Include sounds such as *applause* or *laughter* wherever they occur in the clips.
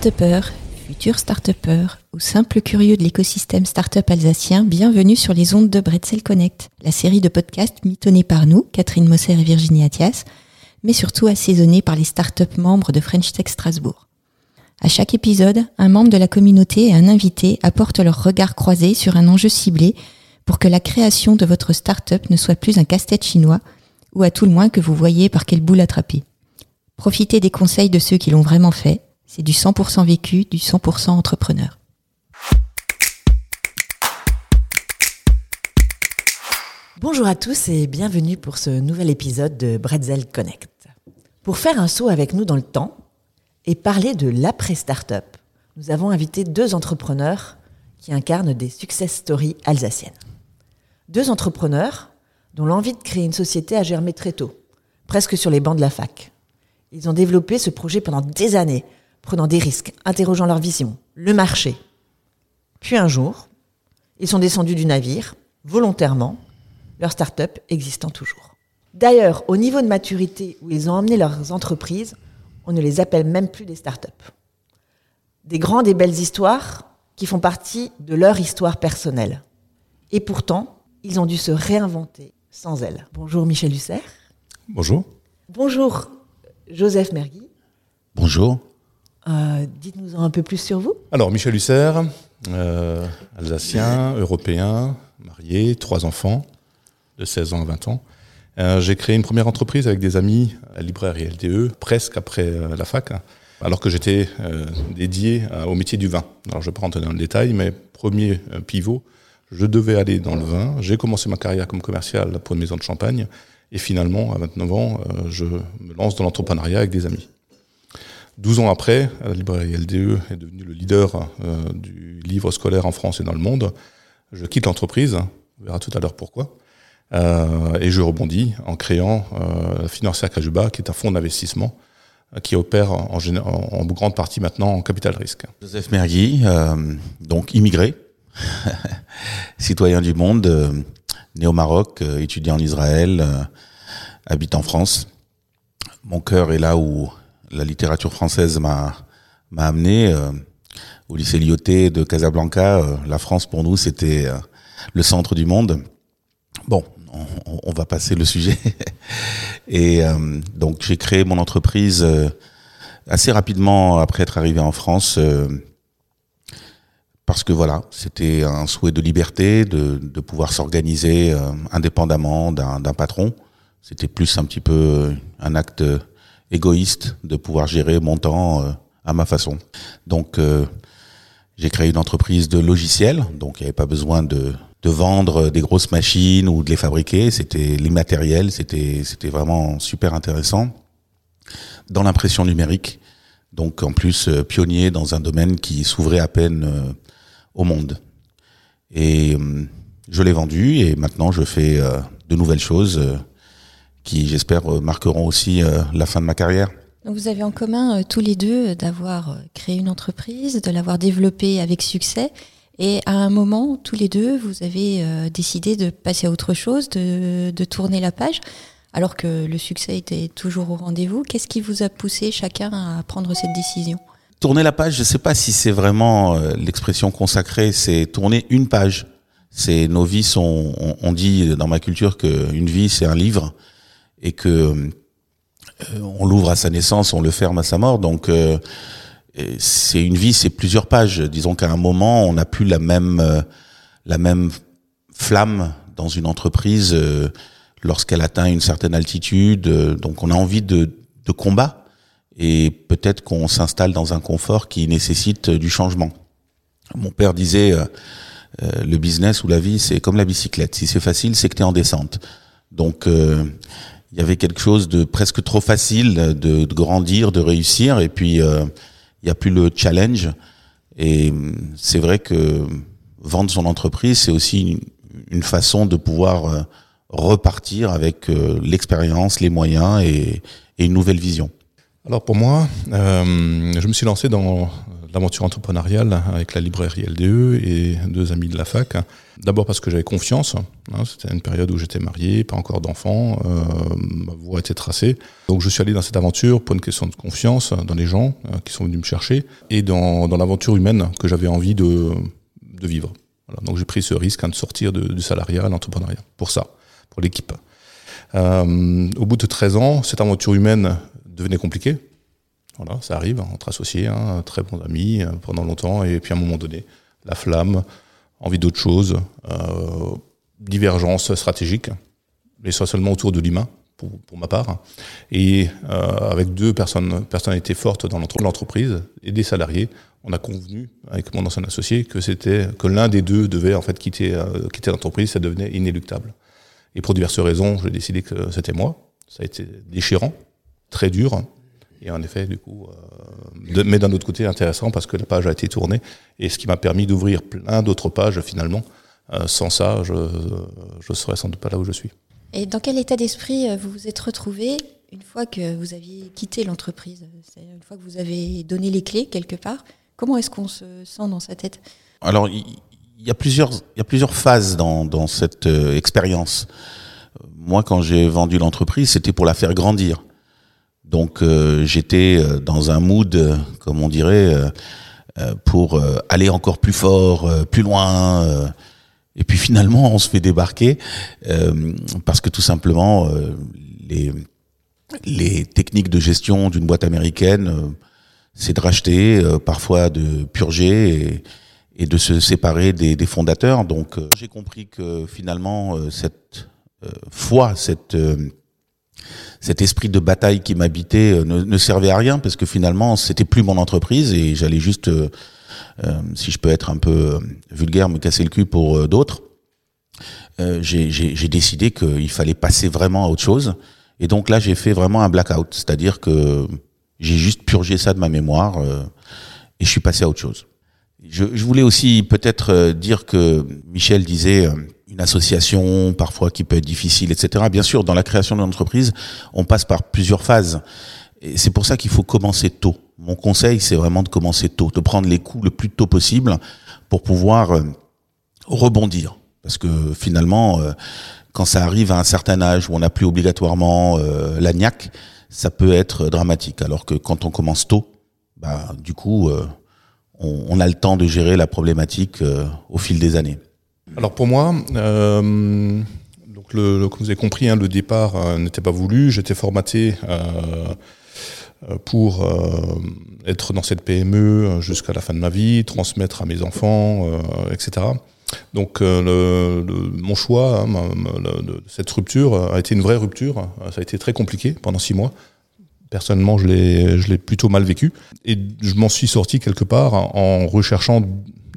Start-upers, futurs ou simples curieux de l'écosystème start-up alsacien, bienvenue sur les ondes de Bretzel Connect, la série de podcasts mitonnée par nous, Catherine Mosser et Virginie Athias, mais surtout assaisonnée par les start-up membres de French Tech Strasbourg. À chaque épisode, un membre de la communauté et un invité apportent leur regard croisé sur un enjeu ciblé pour que la création de votre start-up ne soit plus un casse-tête chinois ou à tout le moins que vous voyez par quelle boule attraper. Profitez des conseils de ceux qui l'ont vraiment fait. C'est du 100% vécu, du 100% entrepreneur. Bonjour à tous et bienvenue pour ce nouvel épisode de Bretzel Connect. Pour faire un saut avec nous dans le temps et parler de l'après-startup, nous avons invité deux entrepreneurs qui incarnent des success stories alsaciennes. Deux entrepreneurs dont l'envie de créer une société a germé très tôt, presque sur les bancs de la fac. Ils ont développé ce projet pendant des années, prenant des risques, interrogeant leur vision, le marché. Puis un jour, ils sont descendus du navire, volontairement, leur start-up existant toujours. D'ailleurs, au niveau de maturité où ils ont emmené leurs entreprises, on ne les appelle même plus des start-up. Des grandes et belles histoires qui font partie de leur histoire personnelle. Et pourtant, ils ont dû se réinventer sans elles. Bonjour Michel Husser. Bonjour. Bonjour Joseph Mergui. Bonjour. Euh, Dites-nous un peu plus sur vous. Alors, Michel Husser, euh, alsacien, européen, marié, trois enfants de 16 ans à 20 ans. Euh, j'ai créé une première entreprise avec des amis à librairie LDE, presque après euh, la fac, hein, alors que j'étais euh, dédié au métier du vin. Alors, je ne vais pas rentrer dans le détail, mais premier pivot, je devais aller dans le vin. J'ai commencé ma carrière comme commercial pour une maison de champagne. Et finalement, à 29 ans, je me lance dans l'entrepreneuriat avec des amis. 12 ans après, la librairie LDE est devenue le leader euh, du livre scolaire en France et dans le monde. Je quitte l'entreprise, on verra tout à l'heure pourquoi, euh, et je rebondis en créant euh, Financière Cajuba, qui est un fonds d'investissement euh, qui opère en, grande partie maintenant en capital risque. Joseph Mergui, donc immigré, *laughs* citoyen du monde, né au Maroc, étudiant en Israël, habite en France. Mon cœur est là où la littérature française m'a m'a amené. euh, au lycée Lyoté de Casablanca, euh, la France pour nous c'était euh, le centre du monde. Bon, on, on va passer le sujet. *laughs* Et euh, donc j'ai créé mon entreprise euh, assez rapidement après être arrivé en France. parce que voilà, c'était un souhait de liberté, de, de pouvoir s'organiser indépendamment d'un patron. C'était plus un petit peu un acte égoïste de pouvoir gérer mon temps euh, à ma façon. Donc, euh, j'ai créé une entreprise de logiciels, donc il n'y avait pas besoin de, de vendre des grosses machines ou de les fabriquer. C'était l'immatériel, c'était vraiment super intéressant dans l'impression numérique. Donc en plus euh, pionnier dans un domaine qui s'ouvrait à peine euh, au monde. Et je l'ai vendu et maintenant je fais de nouvelles choses qui j'espère euh, marqueront aussi euh, la fin de ma carrière. Vous avez en commun euh, tous les deux d'avoir créé une entreprise, de l'avoir développée avec succès. Et à un moment, tous les deux, vous avez euh, décidé de passer à autre chose, de, de tourner la page, alors que le succès était toujours au rendez-vous. Qu'est-ce qui vous a poussé chacun à prendre cette décision? Tourner la page, je ne sais pas si c'est vraiment euh, l'expression consacrée, c'est tourner une page. C'est nos vies sont, on, on dit dans ma culture qu'une vie c'est un livre et que euh, on l'ouvre à sa naissance, on le ferme à sa mort. Donc euh, c'est une vie, c'est plusieurs pages. Disons qu'à un moment, on n'a plus la même euh, la même flamme dans une entreprise euh, lorsqu'elle atteint une certaine altitude. euh, donc on a envie de, de combat et peut-être qu'on s'installe dans un confort qui nécessite euh, du changement. Mon père disait le business ou la vie, c'est comme la bicyclette. Si c'est facile, c'est que tu es en descente. Donc euh, il y avait quelque chose de presque trop facile de, de grandir, de réussir, et puis euh, il n'y a plus le challenge. Et c'est vrai que vendre son entreprise, c'est aussi une, une façon de pouvoir euh, repartir avec euh, l'expérience, les moyens et, une nouvelle vision. Alors pour moi, je me suis lancé dans l'aventure entrepreneuriale avec la librairie LDE et deux amis de la fac. D'abord parce que j'avais confiance. Hein, c'était une période où j'étais marié, pas encore d'enfant, euh, ma voie était tracée. Donc je suis allé dans cette aventure pour une question de confiance dans les gens euh, qui sont venus me chercher et dans, l'aventure humaine que j'avais envie de, vivre. Donc j'ai pris ce risque hein, de sortir de, du salariat à l'entrepreneuriat pour ça, pour l'équipe. Euh, au bout de 13 ans, cette aventure humaine devenait compliquée voilà, ça arrive entre associés, hein, très bons amis euh, pendant longtemps, et puis à un moment donné, la flamme, envie d'autre chose, euh, divergence stratégique, mais soit seulement autour de l'humain, pour, pour, ma part, et euh, avec deux personnes, personnalités fortes dans l'entreprise et des salariés, on a convenu avec mon ancien associé que c'était que l'un des deux devait en fait quitter euh, quitter l'entreprise, ça devenait inéluctable. Et pour diverses raisons, j'ai décidé que c'était moi. Ça a été déchirant, très dur, et en effet, du coup, euh, de, mais d'un autre côté, intéressant parce que la page a été tournée et ce qui m'a permis d'ouvrir plein d'autres pages finalement. Euh, sans ça, je ne serais sans doute pas là où je suis. Et dans quel état d'esprit euh, vous vous êtes retrouvé une fois que vous aviez quitté l'entreprise? Une fois que vous avez donné les clés quelque part Comment est-ce qu'on se sent dans sa tête? Alors, il y, a plusieurs, il y a plusieurs phases dans, dans cette euh, expérience. Moi, quand j'ai vendu l'entreprise, c'était pour la faire grandir. Donc euh, j'étais euh, dans un mood, euh, comme on dirait, euh, pour aller encore plus fort, plus loin. et puis finalement, on se fait débarquer parce que tout simplement, les, les techniques de gestion d'une boîte américaine, c'est de racheter, parfois de purger. Et, et de se séparer des, des fondateurs. Donc j'ai compris que finalement cette foi, cette cet esprit de bataille qui m'habitait euh, ne, ne, servait à rien parce que finalement c'était plus mon entreprise et j'allais juste, euh, euh, si je peux être un peu vulgaire, me casser le cul pour d'autres. j'ai décidé qu'il fallait passer vraiment à autre chose et donc là j'ai fait vraiment un blackout, c'est-à-dire que j'ai juste purgé ça de ma mémoire et je suis passé à autre chose. Je, je voulais aussi peut-être dire que Michel disait une association parfois qui peut être difficile, etc. Bien sûr, dans la création d'une entreprise, on passe par plusieurs phases. Et c'est pour ça qu'il faut commencer tôt. Mon conseil, c'est vraiment de commencer tôt, de prendre les coups le plus tôt possible pour pouvoir euh, rebondir. Parce que finalement, euh, quand ça arrive à un certain âge où on n'a plus obligatoirement euh, la niaque, ça peut être dramatique. Alors que quand on commence tôt, bah, du coup, on, on, a le temps de gérer la problématique au fil des années. Alors pour moi, euh, donc comme vous avez compris, hein, le départ euh, n'était pas voulu. J'étais formaté euh, pour être dans cette PME jusqu'à la fin de ma vie, transmettre à mes enfants, etc. Donc mon choix, hein, cette rupture a été une vraie rupture. Ça a été très compliqué pendant six mois. Personnellement, je l'ai plutôt mal vécu. Et je m'en suis sorti quelque part en recherchant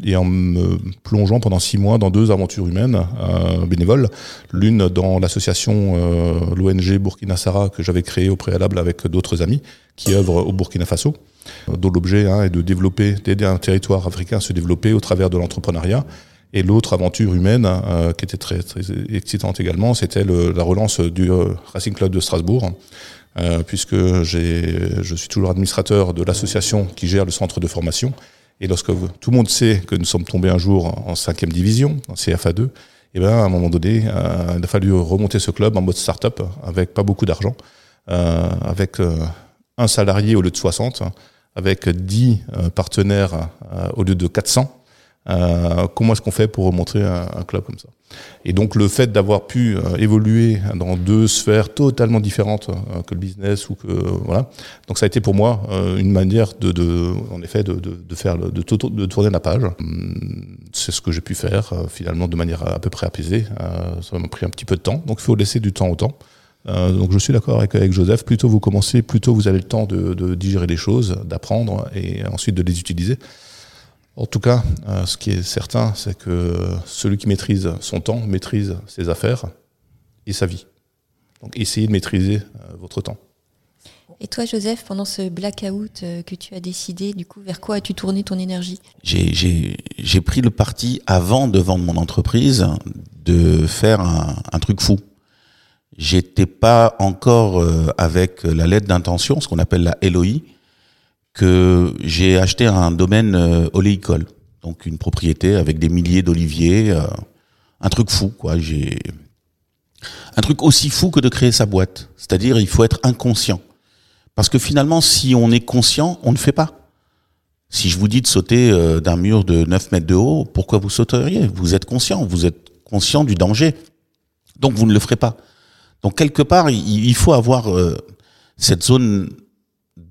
et en me plongeant pendant six mois dans deux aventures humaines euh, bénévoles. L'une dans l'association, euh, l'ONG Burkina Sara que j'avais créée au préalable avec d'autres amis qui œuvrent au Burkina Faso, dont l'objet hein, est de développer, d'aider un territoire africain à se développer au travers de l'entrepreneuriat. Et l'autre aventure humaine, euh, qui était très, très excitante également, c'était la relance du euh, Racing Club de Strasbourg, euh, puisque je suis toujours administrateur de l'association qui gère le centre de formation et lorsque tout le monde sait que nous sommes tombés un jour en cinquième division, en CFA2, et ben à un moment donné, euh, il a fallu remonter ce club en mode start-up avec pas beaucoup d'argent, euh, avec euh, un salarié au lieu de 60, avec 10 euh, partenaires au lieu de 400. Euh, comment est-ce qu'on fait pour remonter un, club comme ça? Et donc le fait d'avoir pu euh, évoluer dans deux sphères totalement différentes euh, que le business ou que voilà, donc ça a été pour moi une manière de, de, en effet, de, de, de faire, de, de, tourner la page. Hum, c'est ce que j'ai pu faire finalement de manière à peu près apaisée. Ça m'a pris un petit peu de temps, donc il faut laisser du temps au temps. donc je suis d'accord avec, avec Joseph. Plutôt vous commencez, plutôt vous avez le temps de digérer les choses, d'apprendre et ensuite de les utiliser. En tout cas, euh, ce qui est certain, c'est que celui qui maîtrise son temps maîtrise ses affaires et sa vie. Donc essayez de maîtriser euh, votre temps. Et toi, Joseph, pendant ce blackout euh, que tu as décidé, du coup, vers quoi as-tu tourné ton énergie? J'ai pris le parti, avant de vendre mon entreprise, de faire un, un truc fou. J'étais pas encore euh, avec la lettre d'intention, ce qu'on appelle la LOI, que j'ai acheté un domaine euh, oléicole, donc une propriété avec des milliers d'oliviers, euh, un truc fou quoi. J'ai un truc aussi fou que de créer sa boîte, c'est-à-dire il faut être inconscient, parce que finalement si on est conscient, on ne fait pas. Si je vous dis de sauter euh, d'un mur de 9 mètres de haut, pourquoi vous sauteriez? Vous êtes conscient, vous êtes conscient du danger, donc vous ne le ferez pas. Donc quelque part, il faut avoir cette zone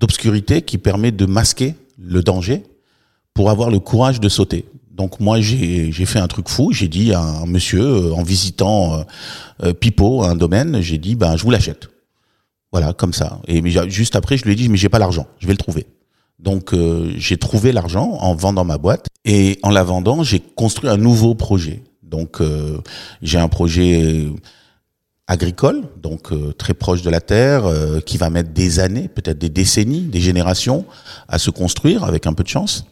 d'obscurité qui permet de masquer le danger pour avoir le courage de sauter. Donc moi j'ai fait un truc fou, j'ai dit à un monsieur euh, en visitant euh, euh, un domaine, j'ai dit ben je vous l'achète. Voilà, comme ça. Et juste après je lui ai dit mais j'ai pas l'argent, je vais le trouver. Donc j'ai trouvé l'argent en vendant ma boîte et en la vendant, j'ai construit un nouveau projet. Donc j'ai un projet agricole, donc euh, très proche de la terre, euh, qui va mettre des années, peut-être des décennies, des générations à se construire avec un peu de chance.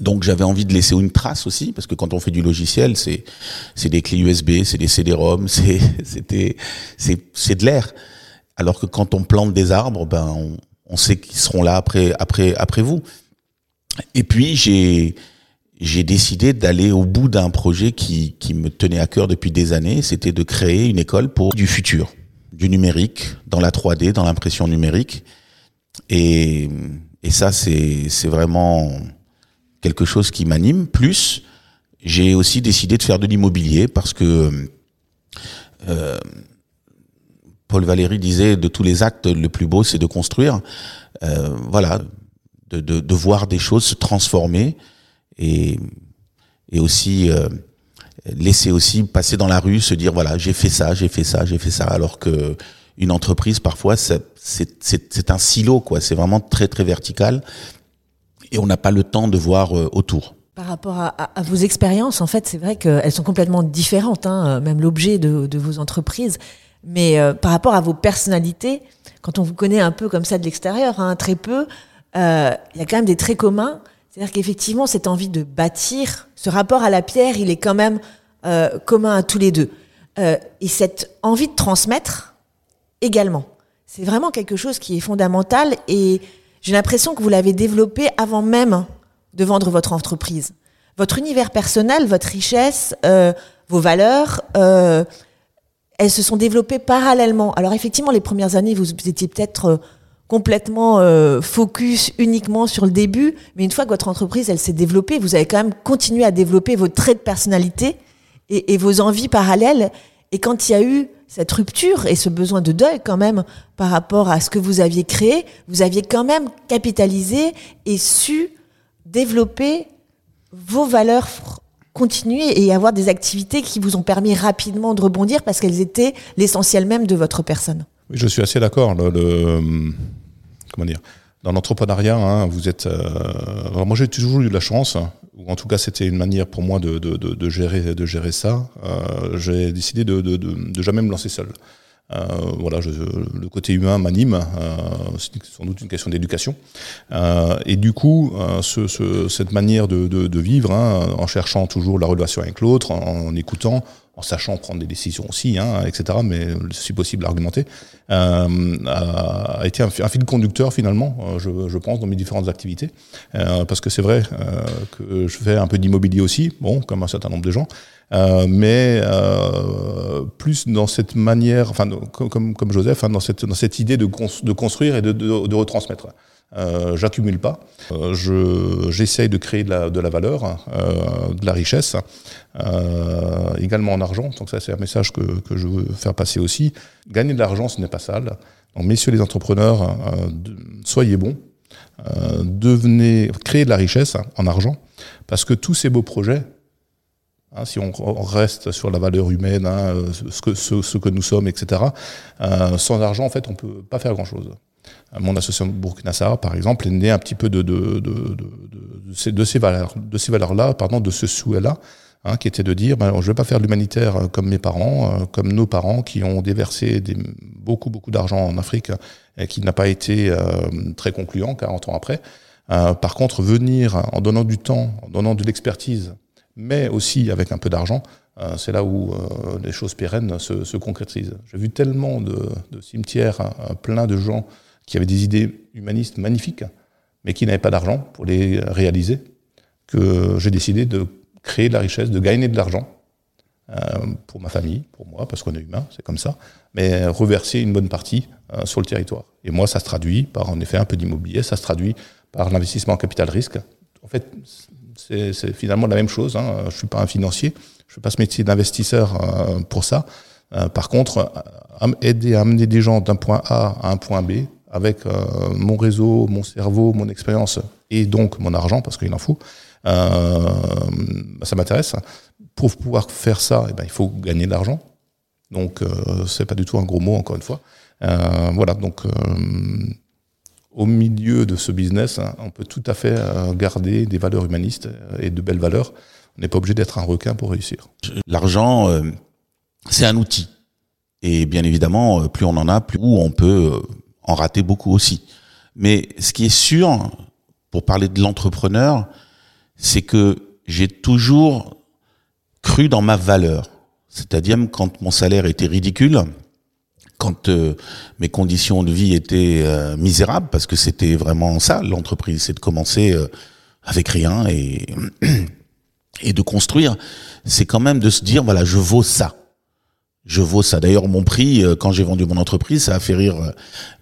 Donc j'avais envie de laisser une trace aussi, parce que quand on fait du logiciel, c'est c'est des clés USB, c'est des CD-ROM, *laughs* c'est c'était c'est c'est de l'air. Alors que quand on plante des arbres, ben on, on sait qu'ils seront là après après après vous. Et puis j'ai j'ai décidé d'aller au bout d'un projet qui, qui me tenait à cœur depuis des années. C'était de créer une école pour du futur, du numérique, dans la 3D, dans l'impression numérique. Et, et ça, c'est, vraiment quelque chose qui m'anime. Plus, j'ai aussi décidé de faire de l'immobilier parce que euh, Paul Valéry disait de tous les actes, le plus beau, c'est de construire. Euh, voilà, de, de, de voir des choses se transformer et, et aussi euh, laisser aussi passer dans la rue, se dire voilà j'ai fait ça, j'ai fait ça, j'ai fait ça, alors que une entreprise parfois c'est un silo quoi, c'est vraiment très très vertical et on n'a pas le temps de voir euh, autour. Par rapport à, à, vos expériences, en fait, c'est vrai qu'elles sont complètement différentes, hein, même l'objet de, de, vos entreprises. Mais euh, par rapport à vos personnalités, quand on vous connaît un peu comme ça de l'extérieur, hein, très peu, il y a quand même des traits communs. C'est-à-dire qu'effectivement, cette envie de bâtir, ce rapport à la pierre, il est quand même euh, commun à tous les deux. Euh, et cette envie de transmettre également. C'est vraiment quelque chose qui est fondamental et j'ai l'impression que vous l'avez développé avant même de vendre votre entreprise. Votre univers personnel, votre richesse, euh, vos valeurs, euh, elles se sont développées parallèlement. Alors effectivement, les premières années, vous étiez peut-être euh, complètement euh, focus uniquement sur le début, mais une fois que votre entreprise elle s'est développée, vous avez quand même continué à développer vos traits de personnalité et, et, vos envies parallèles. Et quand il y a eu cette rupture et ce besoin de deuil quand même par rapport à ce que vous aviez créé, vous aviez quand même capitalisé et su développer vos valeurs continuer et avoir des activités qui vous ont permis rapidement de rebondir parce qu'elles étaient l'essentiel même de votre personne. Oui, je suis assez d'accord. Le, le, comment dire Dans l'entrepreneuriat, hein, vous êtes. Euh, moi, j'ai toujours eu de la chance, ou en tout cas, c'était une manière pour moi de, de, de, gérer, de gérer ça. Euh, j'ai décidé de, jamais me lancer seul. Euh, voilà, je, le côté humain m'anime. Euh, c'est sans doute une question d'éducation. Euh, et du coup, euh, ce, ce, cette manière de, vivre, hein, en cherchant toujours la relation avec l'autre, en, écoutant, en sachant prendre des décisions aussi, hein, etc. Mais si possible, argumenter, euh, a été un, un, fil conducteur finalement, euh, je, pense, dans mes différentes activités, euh, parce que c'est vrai euh, que je fais un peu d'immobilier aussi, bon, comme un certain nombre de gens, euh, mais euh, plus dans cette manière, enfin, comme, comme Joseph, hein, dans, cette, dans cette idée de, de construire et de, de, de retransmettre. Euh, j'accumule pas. Euh, je j'essaye de créer de la, de la valeur, euh, de la richesse, également en argent. Donc ça, c'est un message que, que je veux faire passer aussi. Gagner de l'argent, ce n'est pas sale. Donc, messieurs les entrepreneurs, soyez bons. devenez, créez de la richesse en argent, parce que tous ces beaux projets, Hein, si on, reste sur la valeur humaine, hein, ce, que, ce, que nous sommes, etc., sans argent, en fait, on peut pas faire grand-chose. Mon association Burkina Faso, par exemple, est née un petit peu de, de, de, de, ces, ces valeurs, de ces valeurs-là, pardon, de ce souhait-là, hein, qui était de dire, ben, je vais pas faire l'humanitaire euh, comme mes parents, euh, comme nos parents, qui ont déversé des, beaucoup, beaucoup d'argent en Afrique et qui n'a pas été euh, très concluant 40 ans après. Euh, par contre, venir en donnant du temps, en donnant de l'expertise, mais aussi avec un peu d'argent, euh, c'est là où euh, les choses pérennes se, se concrétisent. J'ai vu tellement de, de cimetières, hein, plein de gens qui avaient des idées humanistes magnifiques, mais qui n'avaient pas d'argent pour les réaliser, que j'ai décidé de créer de la richesse, de gagner de l'argent euh, pour ma famille, pour moi, parce qu'on est humain, c'est comme ça, mais reverser une bonne partie euh, sur le territoire. Et moi, ça se traduit par en effet un peu d'immobilier, ça se traduit par l'investissement en capital risque. En fait, c'est finalement la même chose. Hein. Je suis pas un financier, je fais pas ce métier d'investisseur euh, pour ça. par contre, aider à amener des gens d'un point A à un point B avec mon réseau, mon cerveau, mon expérience et donc mon argent, parce qu'il en faut, euh, ça m'intéresse. Pour pouvoir faire ça, eh ben, il faut gagner de l'argent. Donc, euh, c'est pas du tout un gros mot, encore une fois. Euh, voilà, donc au milieu de ce business, on peut tout à fait garder des valeurs humanistes et de belles valeurs. On n'est pas obligé d'être un requin pour réussir. L'argent, c'est un outil. Et bien évidemment, plus on en a, plus on peut en rater beaucoup aussi. Mais ce qui est sûr, pour parler de l'entrepreneur, c'est que j'ai toujours cru dans ma valeur. C'est-à-dire quand mon salaire était ridicule, quand euh, mes conditions de vie étaient euh, misérables, parce que c'était vraiment ça, l'entreprise, c'est de commencer euh, avec rien et, *clears throat* et de construire, c'est quand même de se dire, voilà, je vaux ça. Je vaux ça. D'ailleurs, mon prix, quand j'ai vendu mon entreprise, ça a fait rire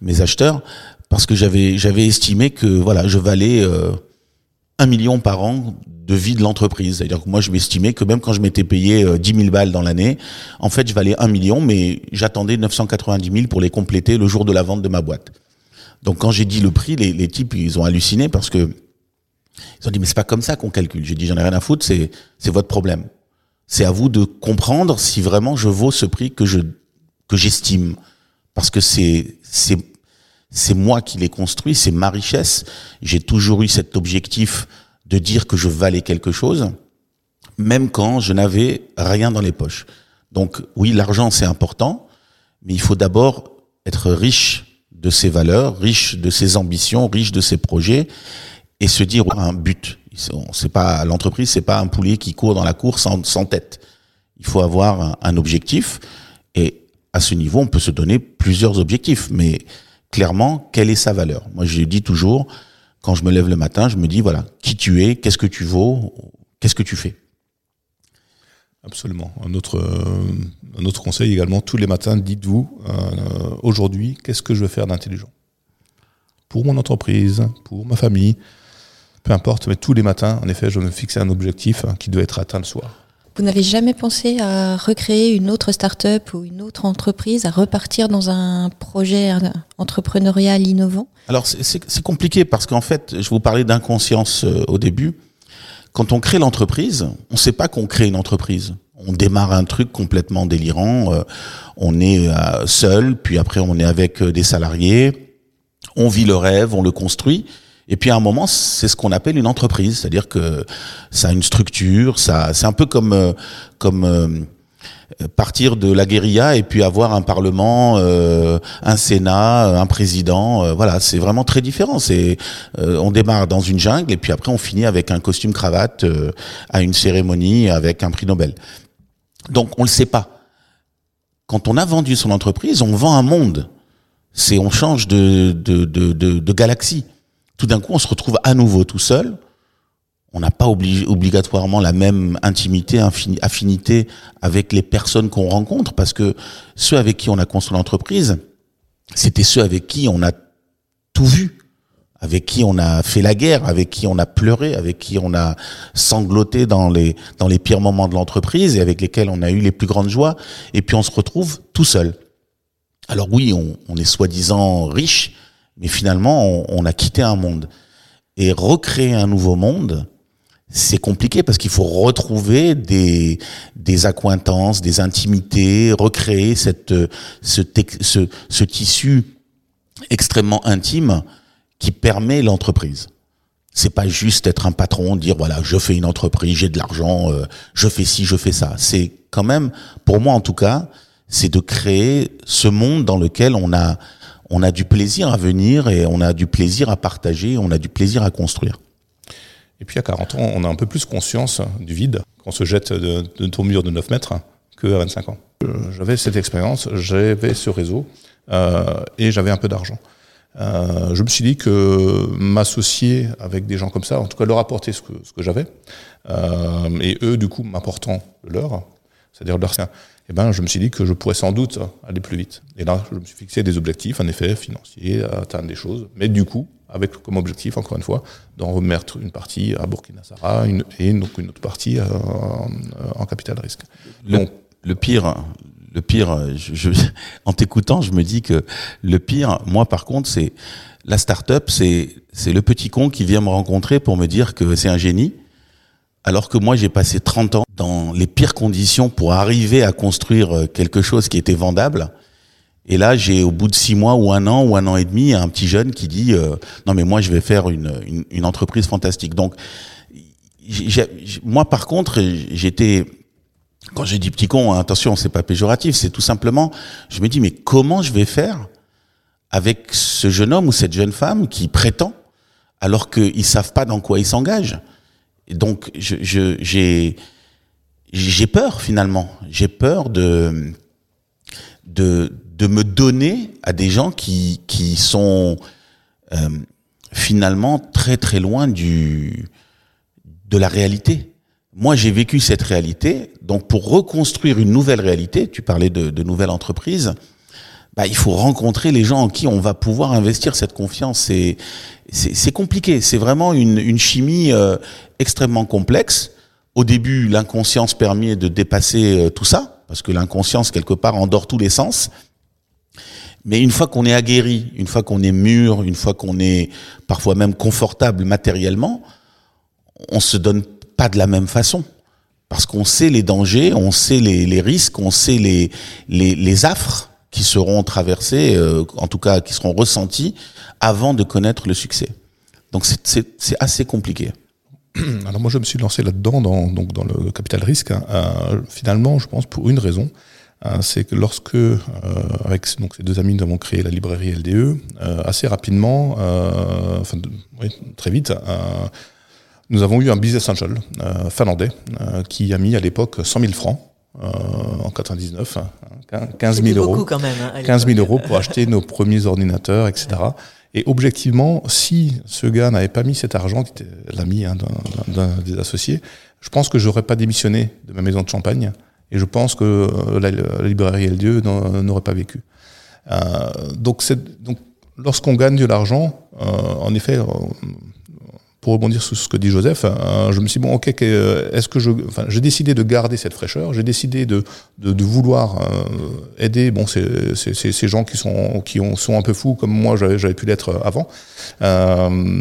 mes acheteurs, parce que j'avais j'avais estimé que voilà, je valais un million par an de vie de l'entreprise. C'est-à-dire que moi, je m'estimais que même quand je m'étais payé 10 euh, 000 balles dans l'année, en fait, je valais un million, mais j'attendais 990 000 pour les compléter le jour de la vente de ma boîte. Donc, quand j'ai dit le prix, les, les types, ils ont halluciné parce que ils ont dit, mais c'est pas comme ça qu'on calcule. J'ai dit, j'en ai rien à foutre, c'est, c'est votre problème. C'est à vous de comprendre si vraiment je vaux ce prix que je, que j'estime. Parce que c'est, c'est c'est moi qui l'ai construit, c'est ma richesse. J'ai toujours eu cet objectif de dire que je valais quelque chose, même quand je n'avais rien dans les poches. Donc oui, l'argent c'est important, mais il faut d'abord être riche de ses valeurs, riche de ses ambitions, riche de ses projets, et se dire un but. C'est pas l'entreprise, c'est pas un poulet qui court dans la cour sans, tête. Il faut avoir un, un objectif, et à ce niveau, on peut se donner plusieurs objectifs, mais clairement quelle est sa valeur? Moi, je dis toujours, quand je me lève le matin, je me dis, voilà, qui tu es, qu'est-ce que tu vaux, qu'est-ce que tu fais? Absolument. Un autre, euh, un autre conseil également, tous les matins, dites-vous, euh, aujourd'hui, qu'est-ce que je veux faire d'intelligent? Pour mon entreprise, pour ma famille, peu importe, mais tous les matins, en effet, je me fixer un objectif hein, qui doit être atteint le soir. Vous n'avez jamais pensé à recréer une autre start-up ou une autre entreprise, à repartir dans un projet entrepreneurial innovant? Alors c'est compliqué parce qu'en fait, je vous parlais d'inconscience euh, au début. Quand on crée l'entreprise, on ne sait pas qu'on crée une entreprise. On démarre un truc complètement délirant. Euh, on est euh, seul, puis après on est avec des salariés. On vit le rêve, on le construit. Et puis à un moment, c'est ce qu'on appelle une entreprise, c'est-à-dire que ça a une structure, ça, c'est un peu comme euh, comme euh, partir de la guérilla et puis avoir un parlement, euh, un sénat, un président. voilà, c'est vraiment très différent. C'est on démarre dans une jungle et puis après on finit avec un costume cravate à une cérémonie avec un prix Nobel. Donc on le sait pas. Quand on a vendu son entreprise, on vend un monde. C'est on change de, de, de, de galaxie tout d'un coup, on se retrouve à nouveau tout seul. On n'a pas obligatoirement la même intimité, affinité avec les personnes qu'on rencontre, parce que ceux avec qui on a construit l'entreprise, c'était ceux avec qui on a tout vu, avec qui on a fait la guerre, avec qui on a pleuré, avec qui on a sangloté dans les dans les pires moments de l'entreprise et avec lesquels on a eu les plus grandes joies. Et puis on se retrouve tout seul. Alors oui, on, on est soi-disant riche, mais finalement, on, a quitté un monde. Et recréer un nouveau monde, c'est compliqué parce qu'il faut retrouver des, des accointances, des intimités, recréer cette, ce, ce, ce tissu extrêmement intime qui permet l'entreprise. C'est pas juste être un patron, dire voilà, je fais une entreprise, j'ai de l'argent, euh, je fais ci, je fais ça. C'est quand même, pour moi en tout cas, c'est de créer ce monde dans lequel on a on a du plaisir à venir et on a du plaisir à partager, on a du plaisir à construire. Et puis à 40 ans, on a un peu plus conscience du vide qu'on se jette de, de mur de 9 mètres que à 25 ans. J'avais cette expérience, j'avais ce réseau euh, et j'avais un peu d'argent. Euh, je me suis dit que m'associer avec des gens comme ça, en tout cas leur apporter ce que, j'avais, euh, et eux du coup m'apportant le leur, c'est-à-dire leur eh ben, je me suis dit que je pourrais sans doute aller plus vite. Et là, je me suis fixé des objectifs, en effet, financiers, atteindre des choses, mais du coup, avec comme objectif, encore une fois, d'en remettre une partie à Burkina Faso et donc une autre partie euh, en, en, capital risque. Le, donc, le pire, le pire, je, *laughs* en t'écoutant, je me dis que le pire, moi par contre, c'est la start-up, c'est c'est le petit con qui vient me rencontrer pour me dire que c'est un génie, alors que moi j'ai passé 30 ans dans les pires conditions pour arriver à construire quelque chose qui était vendable. Et là, j'ai au bout de six mois ou un an ou un an et demi, un petit jeune qui dit euh, non mais moi je vais faire une, une, une entreprise fantastique. Donc moi par contre, j'étais quand j'ai dit petit con, hein, attention, c'est pas péjoratif, c'est tout simplement, je me dis mais comment je vais faire avec ce jeune homme ou cette jeune femme qui prétend alors qu'ils savent pas dans quoi ils s'engagent? Donc je, je, j'ai j'ai peur finalement, j'ai peur de de de me donner à des gens qui qui sont euh, finalement très très loin du de la réalité. Moi, j'ai vécu cette réalité. Donc, pour reconstruire une nouvelle réalité, tu parlais de, de nouvelles entreprises, bah, il faut rencontrer les gens en qui on va pouvoir investir cette confiance. C'est c'est compliqué. C'est vraiment une, une chimie euh, extrêmement complexe. Au début, l'inconscience permet de dépasser euh, tout ça, parce que l'inconscience, quelque part, endort tous les sens. Mais une fois qu'on est aguerri, une fois qu'on est mûr, une fois qu'on est parfois même confortable matériellement, on se donne pas de la même façon. Parce qu'on sait les dangers, on sait les, les risques, on sait les, les, les, affres qui seront traversés, euh, en tout cas qui seront ressentis, avant de connaître le succès. Donc c'est assez compliqué. *clears throat* Alors moi je me suis lancé là-dedans, dans, donc dans le capital risque, hein, euh, finalement je pense pour une raison, euh, c'est que lorsque, avec donc, ces deux amis, nous avons créé la librairie LDE, assez rapidement, enfin très vite, nous avons eu un business angel finlandais qui a mis à l'époque 100 000 francs euh, en 99, 15 000 euros, quand même, hein, 15 000 euros pour acheter nos premiers ordinateurs, etc. Et objectivement, si ce gars n'avait pas mis cet argent, qui était l'ami hein, d'un des associés, je pense que j'aurais pas démissionné de ma maison de champagne et je pense que la, la librairie LDE n'aurait pas vécu. Euh, donc, donc lorsqu'on gagne de l'argent, euh, en effet, pour rebondir sur ce que dit Joseph, euh, je me suis dit, bon, ok, est-ce que je, enfin, j'ai décidé de garder cette fraîcheur, j'ai décidé de, de, de vouloir euh, aider, bon, ces, ces, ces, gens qui sont, qui ont, sont un peu fous comme moi, j'avais, j'avais pu l'être avant. Euh,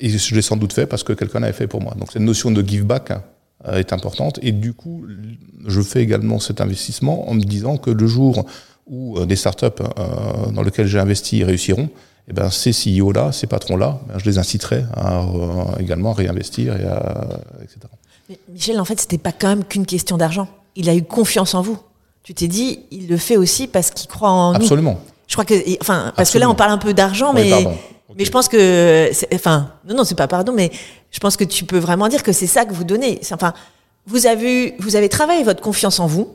et je l'ai sans doute fait parce que quelqu'un l'avait fait pour moi. Donc cette notion de give back hein, est importante. Et du coup, je fais également cet investissement en me disant que le jour où des startups euh, dans lesquelles j'ai investi réussiront, eh ben, ces CEO-là, ces patrons-là, ben, je les inciterai à, euh, également à réinvestir, et à, etc. Mais Michel, en fait, c'était pas quand même qu'une question d'argent. Il a eu confiance en vous. Tu t'es dit, il le fait aussi parce qu'il croit en Absolument. nous. Je crois que, enfin, parce Absolument. que là, on parle un peu d'argent, mais, okay. mais je pense que, enfin, non, non, c'est pas pardon, mais je pense que tu peux vraiment dire que c'est ça que vous donnez. Enfin, vous avez, vous avez travaillé votre confiance en vous.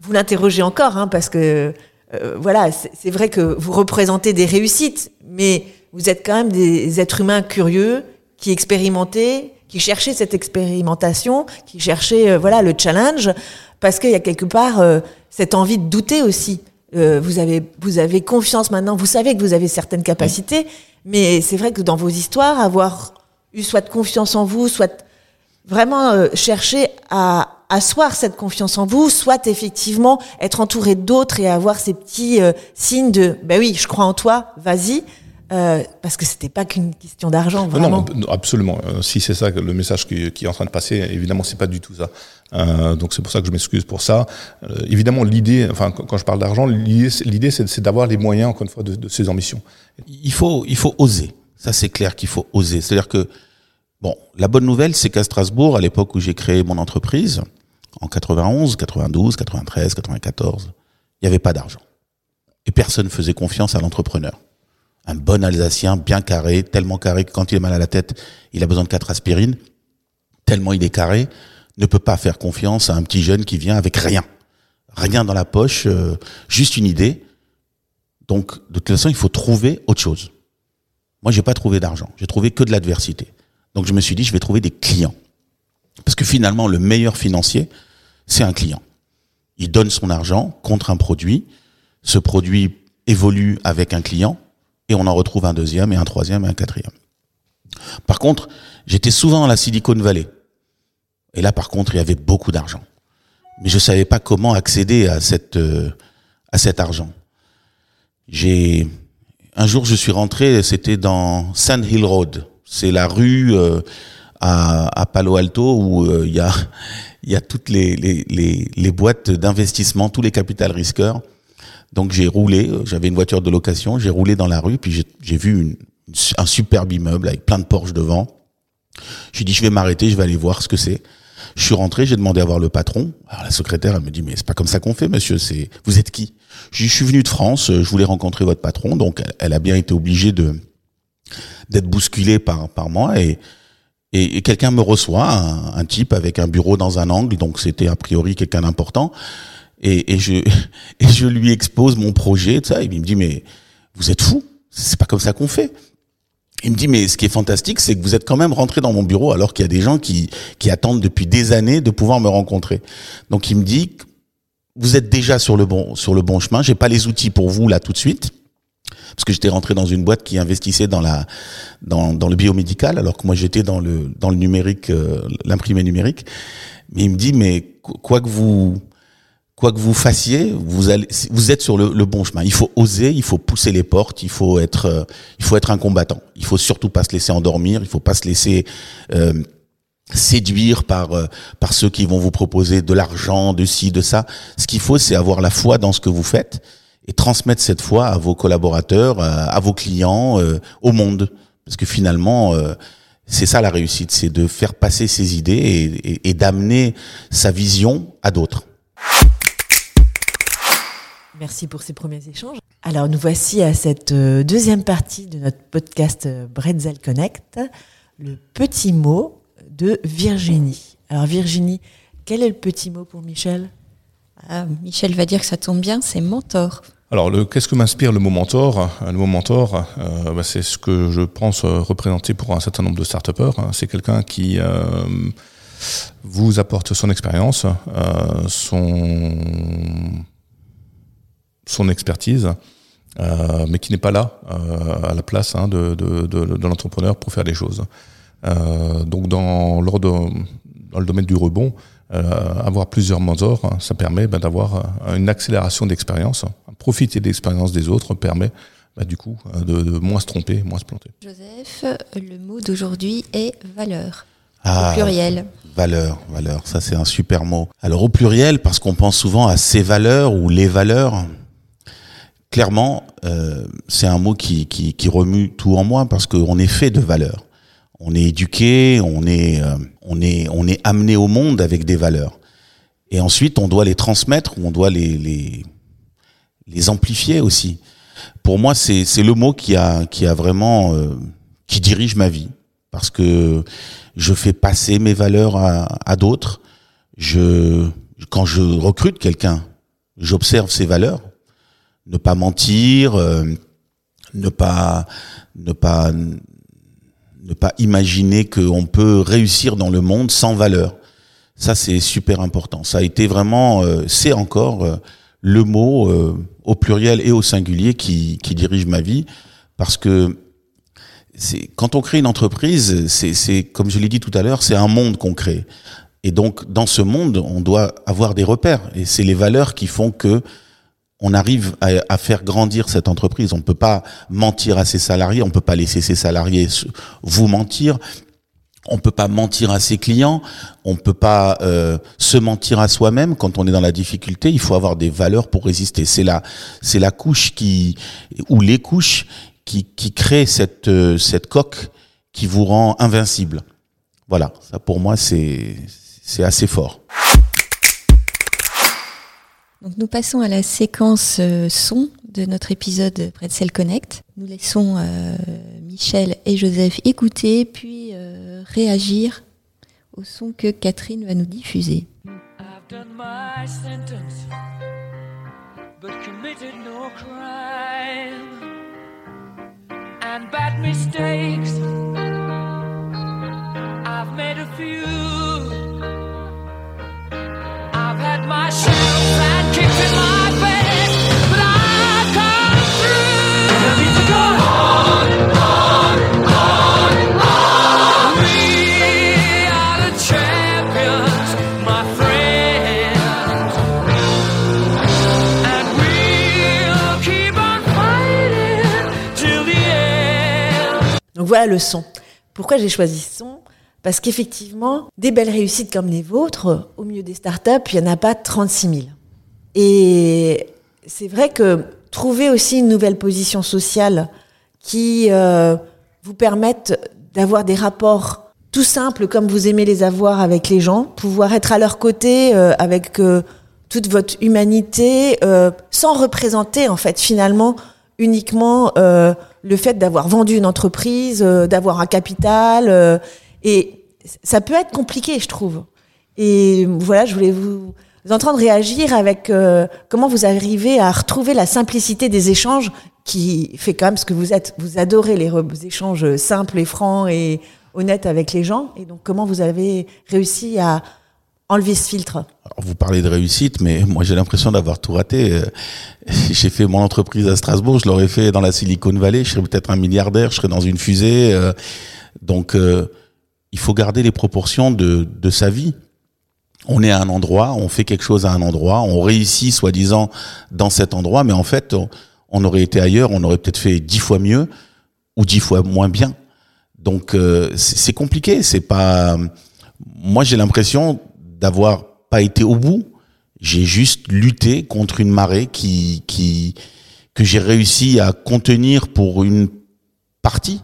Vous l'interrogez encore, hein, parce que euh, voilà, c'est vrai que vous représentez des réussites, mais vous êtes quand même des êtres humains curieux, qui expérimentaient, qui cherchaient cette expérimentation, qui cherchaient euh, voilà le challenge, parce qu'il y a quelque part euh, cette envie de douter aussi. Euh, vous avez vous avez confiance maintenant, vous savez que vous avez certaines capacités, mais c'est vrai que dans vos histoires, avoir eu soit de confiance en vous, soit vraiment euh, chercher à asseoir cette confiance en vous, soit effectivement être entouré d'autres et avoir ces petits euh, signes de ben oui, je crois en toi, vas-y. Euh, parce que c'était pas qu'une question d'argent, vraiment. Non, absolument. Euh, si c'est ça le message qui, qui, est en train de passer, évidemment, c'est pas du tout ça. Euh, donc c'est pour ça que je m'excuse pour ça. Euh, évidemment, l'idée, enfin, quand je parle d'argent, l'idée, c'est d'avoir les moyens, encore une fois, de, de ces ambitions. Il faut, il faut oser. Ça, c'est clair qu'il faut oser. C'est-à-dire que, bon, la bonne nouvelle, c'est qu'à Strasbourg, à l'époque où j'ai créé mon entreprise, en 91, 92, 93, 94, il n'y avait pas d'argent. Et personne faisait confiance à l'entrepreneur. Un bon Alsacien, bien carré, tellement carré que quand il est mal à la tête, il a besoin de quatre aspirines, tellement il est carré, ne peut pas faire confiance à un petit jeune qui vient avec rien. Rien dans la poche, euh, juste une idée. Donc, de toute façon, il faut trouver autre chose. Moi, j'ai pas trouvé d'argent. J'ai trouvé que de l'adversité. Donc, je me suis dit, je vais trouver des clients. Parce que finalement, le meilleur financier, c'est un client. Il donne son argent contre un produit. Ce produit évolue avec un client et on en retrouve un deuxième et un troisième et un quatrième. Par contre, j'étais souvent à la Silicon Valley. Et là, par contre, il y avait beaucoup d'argent. Mais je savais pas comment accéder à cette, euh, à cet argent. J'ai, un jour, je suis rentré, c'était dans Sand Hill Road. C'est la rue euh, à, à, Palo Alto où euh, il y a, y a toutes les, les, les, les boîtes d'investissement, tous les capital risqueurs. Donc j'ai roulé, j'avais une voiture de location, j'ai roulé dans la rue, puis j'ai vu une, un superbe immeuble avec plein de Porsche devant. J'ai dit je vais m'arrêter, je vais aller voir ce que c'est. Je suis rentré, j'ai demandé à voir le patron. Alors la secrétaire, elle me dit mais c'est pas comme ça qu'on fait, monsieur. C'est vous êtes qui? Je suis venu de France, je voulais rencontrer votre patron, donc elle a bien été obligée de d'être bousculée par par moi et et, quelqu'un me reçoit, un, type avec un bureau dans un angle, donc c'était a priori quelqu'un d'important. Et, et, je *laughs* et je lui expose mon projet, ça. Et il me dit mais vous êtes fou C'est pas comme ça qu'on fait. Il me dit, mais ce qui est fantastique, c'est que vous êtes quand même rentré dans mon bureau alors qu'il y a des gens qui, qui attendent depuis des années de pouvoir me rencontrer. Donc il me dit, vous êtes déjà sur le bon, sur le bon chemin. J'ai pas les outils pour vous là tout de suite. Parce que j'étais rentré dans une boîte qui investissait dans la, dans, dans le biomédical, alors que moi j'étais dans le, dans le numérique, euh, l'imprimé numérique. Mais il me dit, mais quoi que vous, quoi que vous fassiez, vous allez, vous êtes sur le, bon chemin. Il faut oser, il faut pousser les portes, il faut être, euh, il faut être un combattant. Il faut surtout pas se laisser endormir, il faut pas se laisser euh, séduire par euh, par ceux qui vont vous proposer de l'argent, de ci, de ça. Ce qu'il faut, c'est avoir la foi dans ce que vous faites et transmettre cette foi à vos collaborateurs, à, vos clients, au monde. Parce que finalement, c'est ça la réussite, c'est de faire passer ses idées et d'amener sa vision à d'autres. Merci pour ces premiers échanges. Alors nous voici à cette euh, deuxième partie de notre podcast euh, Bretzel Connect, le petit mot de Virginie. Alors Virginie, quel est le petit mot pour Michel? Ah, Michel va dire que ça tombe bien, c'est mentor. Alors, qu'est-ce que m'inspire le mot mentor? Le mot mentor, euh, bah, c'est ce que je pense représenter pour un certain nombre de start hein. C'est quelqu'un qui vous apporte son expérience, son expertise, euh, mais qui n'est pas là euh, à la place hein, de, l'entrepreneur pour faire des choses. Euh, donc dans, dans le domaine du rebond, euh, avoir plusieurs mentors, hein, ça permet ben, d'avoir euh, une accélération d'expérience. Profiter de l'expérience des autres permet ben, du coup de, de, moins se tromper, moins se planter. Joseph, le mot d'aujourd'hui est valeur. Ah, au pluriel. Valeur, valeur, ça c'est un super mot. Alors au pluriel, parce qu'on pense souvent à ces valeurs ou les valeurs, clairement, euh, c'est un mot qui, qui, qui, remue tout en moi parce qu'on est fait de valeurs. On est éduqué, on est, euh, on est, on est amené au monde avec des valeurs. Et ensuite, on doit les transmettre, on doit les, les, les amplifier aussi. Pour moi, c'est, c'est le mot qui a, qui a vraiment, euh, qui dirige ma vie, parce que je fais passer mes valeurs à, à d'autres. Je, quand je recrute quelqu'un, j'observe ses valeurs ne pas mentir, euh, ne pas ne pas ne pas imaginer qu'on peut réussir dans le monde sans valeur. Ça c'est super important. Ça a été vraiment euh, c'est encore euh, le mot au pluriel et au singulier qui, qui dirige ma vie parce que c'est quand on crée une entreprise, c'est comme je l'ai dit tout à l'heure, c'est un monde qu'on crée. Et donc dans ce monde, on doit avoir des repères et c'est les valeurs qui font que on arrive à, faire grandir cette entreprise. On ne peut pas mentir à ses salariés, on ne peut pas laisser ses salariés vous mentir. On peut pas mentir à ses clients, on peut pas euh, se mentir à soi-même quand on est dans la difficulté. Il faut avoir des valeurs pour résister. C'est la, c'est la couche qui ou les couches qui, qui créent cette euh, cette coque qui vous rend invincible. Voilà, ça pour moi c'est c'est assez fort. Donc nous passons à la séquence euh, son de notre épisode Pretzel Connect. Nous laissons euh, Michel et Joseph écouter puis euh, réagir au son que Catherine va nous diffuser. no crime. And bad mistakes, I've made a few. I've had my shells Donc voilà le son. Pourquoi j'ai choisi ce son? Parce qu'effectivement, des belles réussites comme les vôtres, au milieu des startups, il n'y en a pas 36 000. Et c'est vrai que trouver aussi une nouvelle position sociale qui euh, vous permette d'avoir des rapports tout simples comme vous aimez les avoir avec les gens, pouvoir être à leur côté euh, avec euh, toute votre humanité, sans représenter en fait finalement uniquement le fait d'avoir vendu une entreprise, d'avoir un capital. et ça peut être compliqué, je trouve. Et voilà, je voulais vous entendre réagir avec euh, comment vous arrivez à retrouver la simplicité des échanges qui fait quand même ce que vous êtes. Vous adorez les échanges simples et francs et honnêtes avec les gens. Et donc, comment vous avez réussi à enlever ce filtre? Alors, vous parlez de réussite, mais moi j'ai l'impression d'avoir tout raté. Euh, *laughs* J'ai fait mon entreprise à Strasbourg, je l'aurais fait dans la Silicon Valley, je serais peut-être un milliardaire, je serais dans une fusée. euh, donc euh, il faut garder les proportions de, de sa vie. On est à un endroit, on fait quelque chose à un endroit, on réussit soi-disant dans cet endroit, mais en fait on, aurait été ailleurs, on aurait peut-être fait dix fois mieux ou dix fois moins bien. Donc euh, c'est c'est compliqué, c'est pas. Moi j'ai l'impression d'avoir pas été au bout. J'ai juste lutté contre une marée qui qui que j'ai réussi à contenir pour une partie,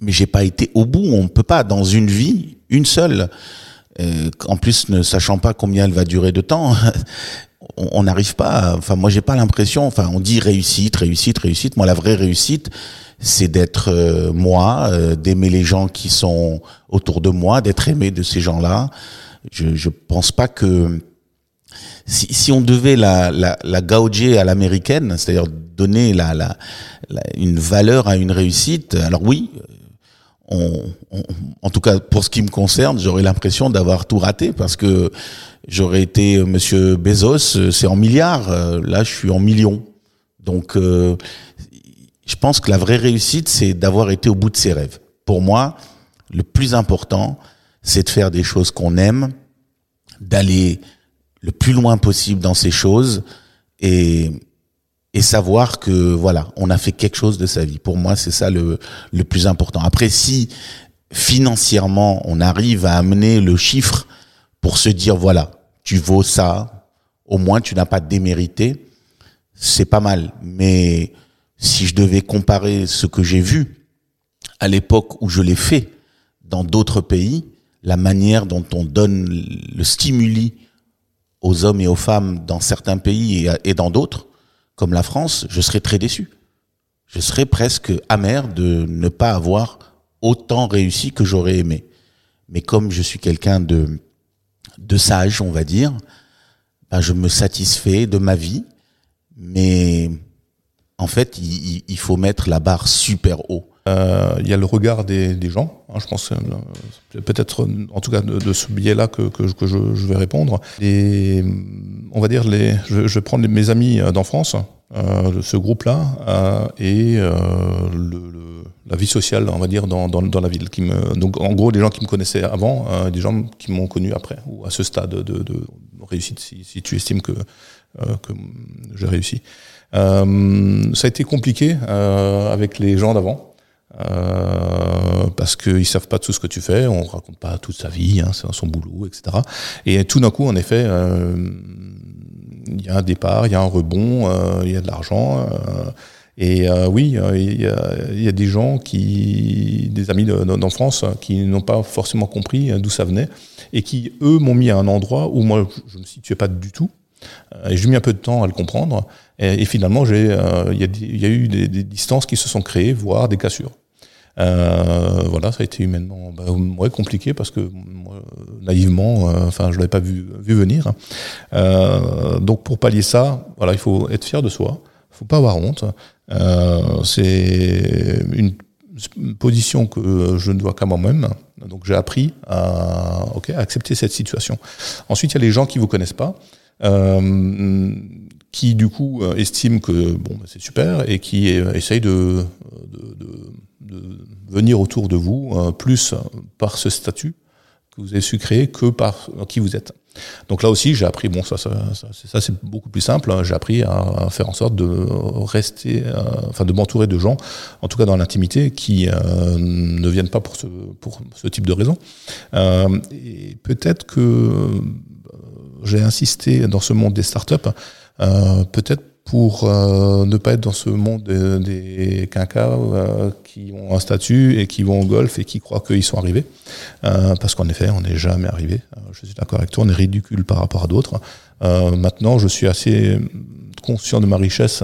mais j'ai pas été au bout. On peut pas dans une vie, une seule. Euh, en plus, ne sachant pas combien elle va durer de temps, *laughs* on n'arrive pas. à- enfin, moi, j'ai pas l'impression. Enfin, on dit réussite, réussite, réussite. Moi, la vraie réussite, c'est d'être euh, moi, euh, d'aimer les gens qui sont autour de moi, d'être aimé de ces gens-là. Je, je pense pas que si, si on devait la, la, la gauger à l'américaine, c'est-à-dire donner la, la, la- une valeur à une réussite, alors oui, en tout cas pour ce qui me concerne, j'aurais l'impression d'avoir tout raté parce que j'aurais été euh, Monsieur Bezos, euh, c'est en milliards, euh, là je suis en millions. Donc euh, je pense que la vraie réussite, c'est d'avoir été au bout de ses rêves. Pour moi, le plus important, c'est de faire des choses qu'on aime, d'aller le plus loin possible dans ces choses et et savoir que voilà, on a fait quelque chose de sa vie. Pour moi, c'est ça le le plus important. Après, si financièrement on arrive à amener le chiffre pour se dire voilà, tu vaux ça, au moins tu n'as pas démérité, c'est pas mal. Mais si je devais comparer ce que j'ai vu à l'époque où je l'ai fait dans d'autres pays, la manière dont on donne le stimuli aux hommes et aux femmes dans certains pays et, dans d'autres, comme la France, je serais très déçu. Je serais presque amer de ne pas avoir autant réussi que j'aurais aimé. Mais comme je suis quelqu'un de, de sage, on va dire, ben je me satisfais de ma vie, mais en fait, il, faut mettre la barre super haut. Euh, Il y a le regard des, des gens. hein, je pense euh, peut-être, euh, en tout cas, de, ce biais-là que, que, que je, je vais répondre. Et on va dire, les, je, je vais prendre mes amis euh, d'enfance, euh, de ce groupe-là, euh, et euh, le, le- la vie sociale, on va dire, dans, dans, dans la ville. Qui me, donc, en gros, des gens qui me connaissaient avant, euh, des gens qui m'ont connu après, ou à ce stade de, de réussite, si, si tu estimes que, euh, que j'ai réussi. Euh, ça a été compliqué euh, avec les gens d'avant. Euh, parce qu'ils savent pas tout ce que tu fais, on raconte pas toute sa vie, hein, son boulot, etc. Et tout d'un coup, en effet, euh, il y a un départ, il y a un rebond, euh, il y a de l'argent. et oui, il y, a, des gens qui, des amis de- de- d'enfance, qui n'ont pas forcément compris d'où ça venait, et qui eux m'ont mis à un endroit où moi je me situais pas du tout. Et j'ai mis un peu de temps à le comprendre. Et, et finalement, il y, a eu des distances qui se sont créées, voire des cassures. Euh, voilà, ça a été humainement bah, ouais, compliqué parce que naïvement. euh, Enfin, je l'avais pas vu, vu venir. Euh, donc, pour pallier ça, voilà, il faut être fier de soi. Faut pas avoir honte. Euh, c'est une position que je ne dois qu'à moi-même. Donc, j'ai appris à, ok, à accepter cette situation. Ensuite, il y a les gens qui vous connaissent pas. Euh, qui du coup estiment que bon bah, c'est super et qui essayent de, de, de, de venir autour de vous euh, plus par ce statut que vous avez su créer que par qui vous êtes. Donc là aussi, j'ai appris, bon, ça, c'est- beaucoup plus simple. hein. J'ai appris à, faire en sorte de rester, euh, enfin, de m'entourer de gens, en tout cas dans l'intimité, qui euh, ne viennent pas pour ce, pour ce type de raison. Euh, et peut-être que j'ai insisté dans ce monde des startups, peut-être pour euh, ne pas être dans ce monde des, des quinquas euh, qui ont un statut et qui vont au golf et qui croient qu'ils sont arrivés. Euh, parce qu'en effet, on n'est jamais arrivé. Euh, je suis d'accord avec toi, on est ridicule par rapport à d'autres. Euh, maintenant, je suis assez conscient de ma richesse.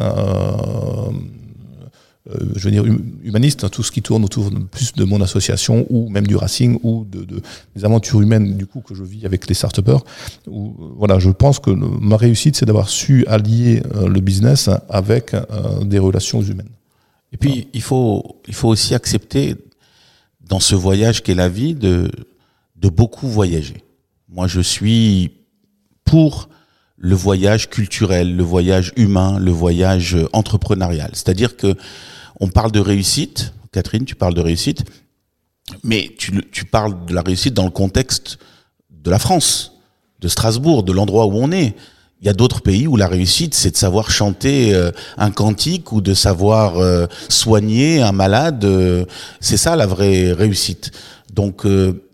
Euh, je veux dire hum- humaniste, tout ce qui tourne autour de, plus de mon association ou même du racing ou de, de- des aventures humaines du coup que je vis avec les start où, euh, voilà, je pense que le- ma réussite c'est d'avoir su allier euh, le business avec euh, des relations humaines. Et puis, il faut, il faut aussi accepter, dans ce voyage qu'est la vie, de, de beaucoup voyager. Moi, je suis pour le voyage culturel, le voyage humain, le voyage entrepreneurial. C'est-à-dire que on parle de réussite. Catherine, tu parles de réussite, mais tu, tu parles de la réussite dans le contexte de la France, de Strasbourg, de l'endroit où on est. Il y a d'autres pays où la réussite, c'est de savoir chanter euh, un cantique ou de savoir euh, soigner un malade. euh, c'est ça la vraie réussite. Donc, euh,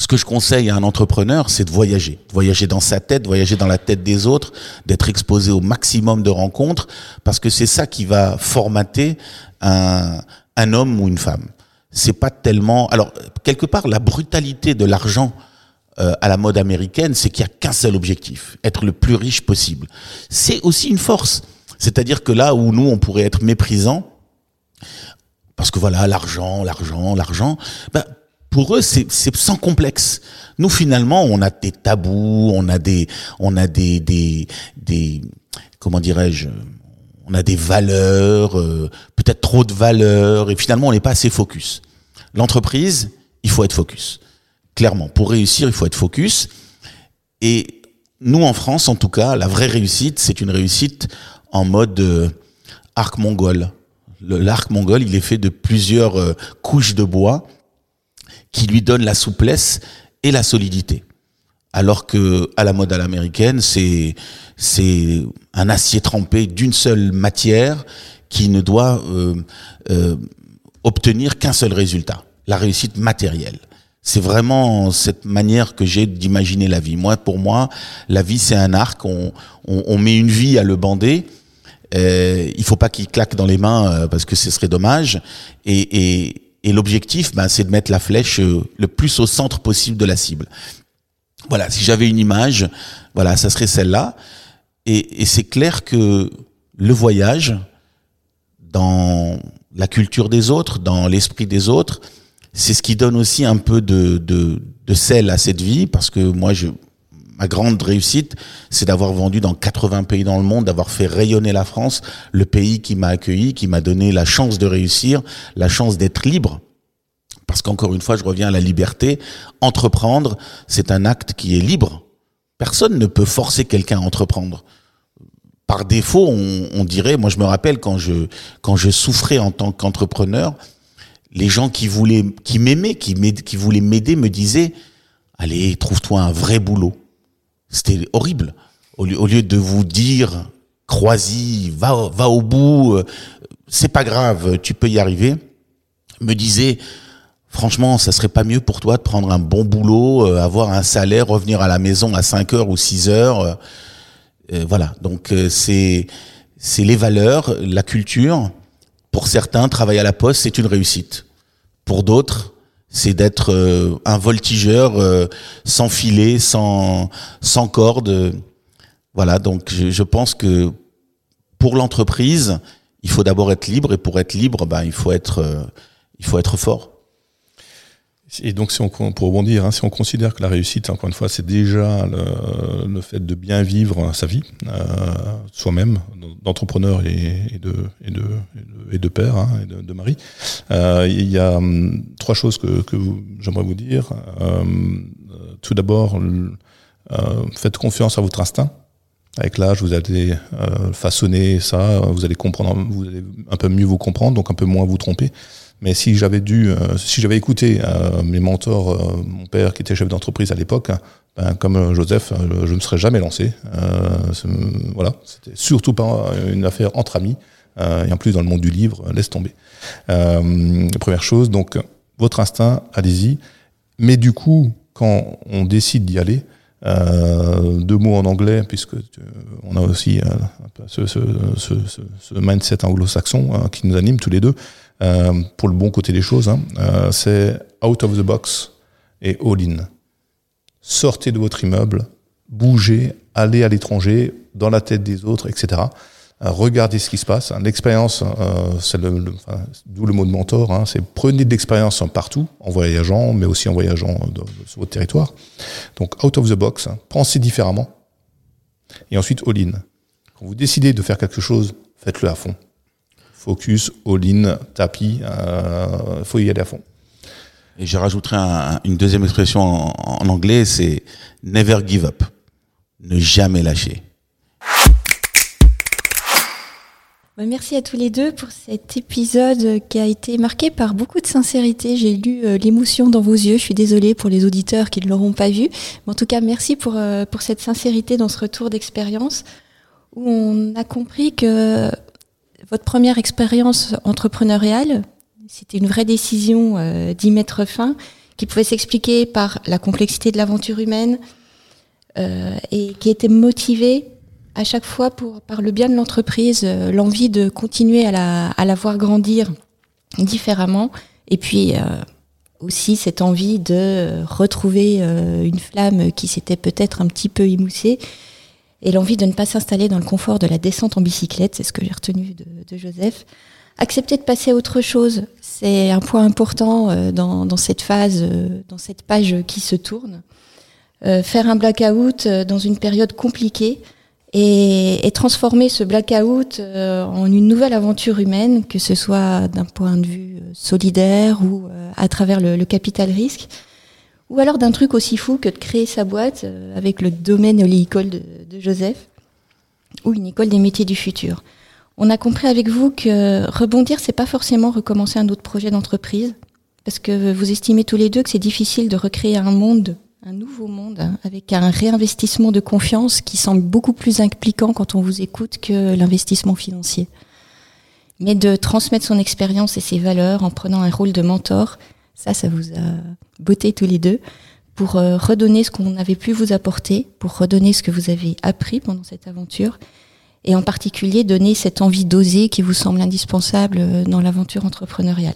ce que je conseille à un entrepreneur, c'est de voyager. Voyager dans sa tête, voyager dans la tête des autres, d'être exposé au maximum de rencontres, parce que c'est ça qui va formater un, un homme ou une femme. C'est pas tellement. Alors, quelque part, la brutalité de l'argent euh, à la mode américaine, c'est qu'il y a qu'un seul objectif être le plus riche possible. C'est aussi une force. C'est-à-dire que là où nous, on pourrait être méprisants, parce que voilà, l'argent, l'argent, l'argent, ben, pour eux, c'est sans complexe. Nous, finalement, on a des tabous, on a des, on a des, des, des comment dirais-je, on a des valeurs, euh, peut-être trop de valeurs, et finalement, on n'est pas assez focus. L'entreprise, il faut être focus. Clairement, pour réussir, il faut être focus. Et nous, en France, en tout cas, la vraie réussite, c'est une réussite en mode euh, arc mongol. L'arc mongol, il est fait de plusieurs euh, couches de bois qui lui donnent la souplesse et la solidité. Alors que à la mode à l'américaine, c'est c'est un acier trempé d'une seule matière qui ne doit euh, euh, obtenir qu'un seul résultat, la réussite matérielle. C'est vraiment cette manière que j'ai d'imaginer la vie. Moi, pour moi, la vie c'est un arc. On, on, on met une vie à le bander. Euh, il faut pas qu'il claque dans les mains euh, parce que ce serait dommage. Et, et, et l'objectif, ben, c'est de mettre la flèche euh, le plus au centre possible de la cible. Voilà, si j'avais une image, voilà, ça serait celle-là. Et, et c'est clair que le voyage, dans la culture des autres, dans l'esprit des autres, c'est ce qui donne aussi un peu de, de, de sel à cette vie, parce que moi, je, ma grande réussite, c'est d'avoir vendu dans 80 pays dans le monde, d'avoir fait rayonner la France, le pays qui m'a accueilli, qui m'a donné la chance de réussir, la chance d'être libre. Parce qu'encore une fois, je reviens à la liberté. Entreprendre, c'est un acte qui est libre. Personne ne peut forcer quelqu'un à entreprendre. Par défaut, on, dirait, moi je me rappelle quand je, quand je souffrais en tant qu'entrepreneur, les gens qui voulaient, qui m'aimaient, qui voulaient m'aider me disaient, allez, trouve-toi un vrai boulot. C'était horrible. Au lieu, au lieu de vous dire, crois-y, va, va au bout, euh, c'est pas grave, tu peux y arriver, me disait, franchement, ça serait pas mieux pour toi de prendre un bon boulot, euh, avoir un salaire, revenir à la maison à 5 heures ou 6 heures. euh, euh, voilà. Donc, euh, c'est, c'est les valeurs, la culture. Pour certains, travailler à la poste, c'est une réussite. Pour d'autres, c'est d'être euh, un voltigeur euh, sans filet, sans, sans corde. Voilà, donc je, pense que pour l'entreprise, il faut d'abord être libre et pour être libre, ben, il faut être, euh, il faut être fort. Et donc, si on, pour rebondir, hein, si on considère que la réussite, encore une fois, c'est déjà le, le, fait de bien vivre sa vie, euh, soi-même, d'entrepreneur et, de, et, de, et de père hein, et de, de mari, euh, il y a hum, trois choses que, que j'aimerais vous dire. Euh, tout d'abord, euh, faites confiance à votre instinct. Avec l'âge, vous allez euh, façonner ça, vous allez comprendre, vous allez un peu mieux vous comprendre, donc un peu moins vous tromper. Mais si j'avais dû, euh, si j'avais écouté euh, mes mentors, euh, mon père qui était chef d'entreprise à l'époque, ben, comme euh, Joseph, euh, je ne me serais jamais lancé. Euh, voilà, c'était surtout pas une affaire entre amis. Euh, et en plus dans le monde du livre, laisse tomber. Euh, première chose, donc votre instinct, allez-y. Mais du coup, quand on décide d'y aller, euh, deux mots en anglais, puisque euh, on a aussi euh, ce, ce, ce, ce- mindset anglo-saxon hein, qui nous anime tous les deux, euh, pour le bon côté des choses, hein, euh, c'est out of the box et all-in. Sortez de votre immeuble, bougez, allez à l'étranger, dans la tête des autres, etc. Euh, regardez ce qui se passe. hein. L'expérience, euh, c'est le, enfin, d'où le mot de mentor, hein, c'est prenez de l'expérience partout, en voyageant, mais aussi en voyageant sur votre territoire. Donc out of the box, hein, pensez différemment. Et ensuite all-in. Quand vous décidez de faire quelque chose, faites-le à fond. Focus, all-in, tapis, euh, faut y aller à fond. Et je rajouterai un- une deuxième expression en, en anglais, c'est never give up. Ne jamais lâcher. Bah, Merci à tous les deux pour cet épisode qui a été marqué par beaucoup de sincérité. J'ai lu euh, l'émotion dans vos yeux. Je suis désolée pour les auditeurs qui ne l'auront pas vu. Mais en tout cas, merci pour, euh, pour cette sincérité dans ce retour d'expérience où on a compris que votre première expérience entrepreneuriale, c'était une vraie décision euh, d'y mettre fin, qui pouvait s'expliquer par la complexité de l'aventure humaine euh, et qui était motivée à chaque fois pour, par le bien de l'entreprise, euh, l'envie de continuer à la, à la voir grandir différemment, et puis euh, aussi cette envie de retrouver une flamme qui s'était peut-être un petit peu émoussée, et l'envie de ne pas s'installer dans le confort de la descente en bicyclette, c'est ce que j'ai retenu de, de Joseph. Accepter de passer à autre chose, c'est un point important euh, dans, dans cette phase, euh, dans cette page qui se tourne. Euh, faire un blackout euh, dans une période compliquée, et, et transformer ce blackout en une nouvelle aventure humaine, que ce soit d'un point de vue solidaire ou à travers le, le capital risque, ou alors d'un truc aussi fou que de créer sa boîte avec le domaine oléicole de, de Joseph, ou une école des métiers du futur. On a compris avec vous que rebondir, c'est pas forcément recommencer un autre projet d'entreprise, parce que vous estimez tous les deux que c'est difficile de recréer un monde un nouveau monde hein, avec un réinvestissement de confiance qui semble beaucoup plus impliquant quand on vous écoute que l'investissement financier. Mais de transmettre son expérience et ses valeurs en prenant un rôle de mentor, ça, ça vous a botté tous les deux pour euh, redonner ce qu'on avait pu vous apporter, pour redonner ce que vous avez appris pendant cette aventure et en particulier donner cette envie d'oser qui vous semble indispensable euh, dans l'aventure entrepreneuriale.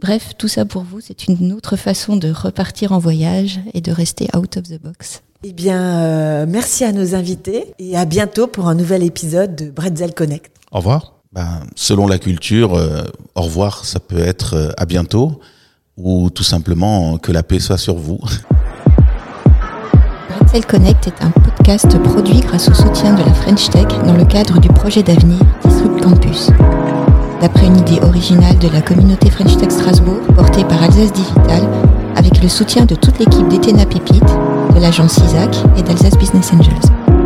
Bref, tout ça pour vous, c'est une autre façon de repartir en voyage et de rester out of the box. Eh bien, euh, merci à nos invités et à bientôt pour un nouvel épisode de Bretzel Connect. Au revoir. Ben, selon la culture, euh, au revoir, ça peut être euh, à bientôt ou tout simplement que la paix soit sur vous. Bretzel Connect est un podcast produit grâce au soutien de la French Tech dans le cadre du projet d'avenir Disrupt Campus. D'après une idée originale de la communauté French Tech Strasbourg portée par Alsace Digital, avec le soutien de toute l'équipe d'Etena Pépite, de l'agence ISAC et d'Alsace Business Angels.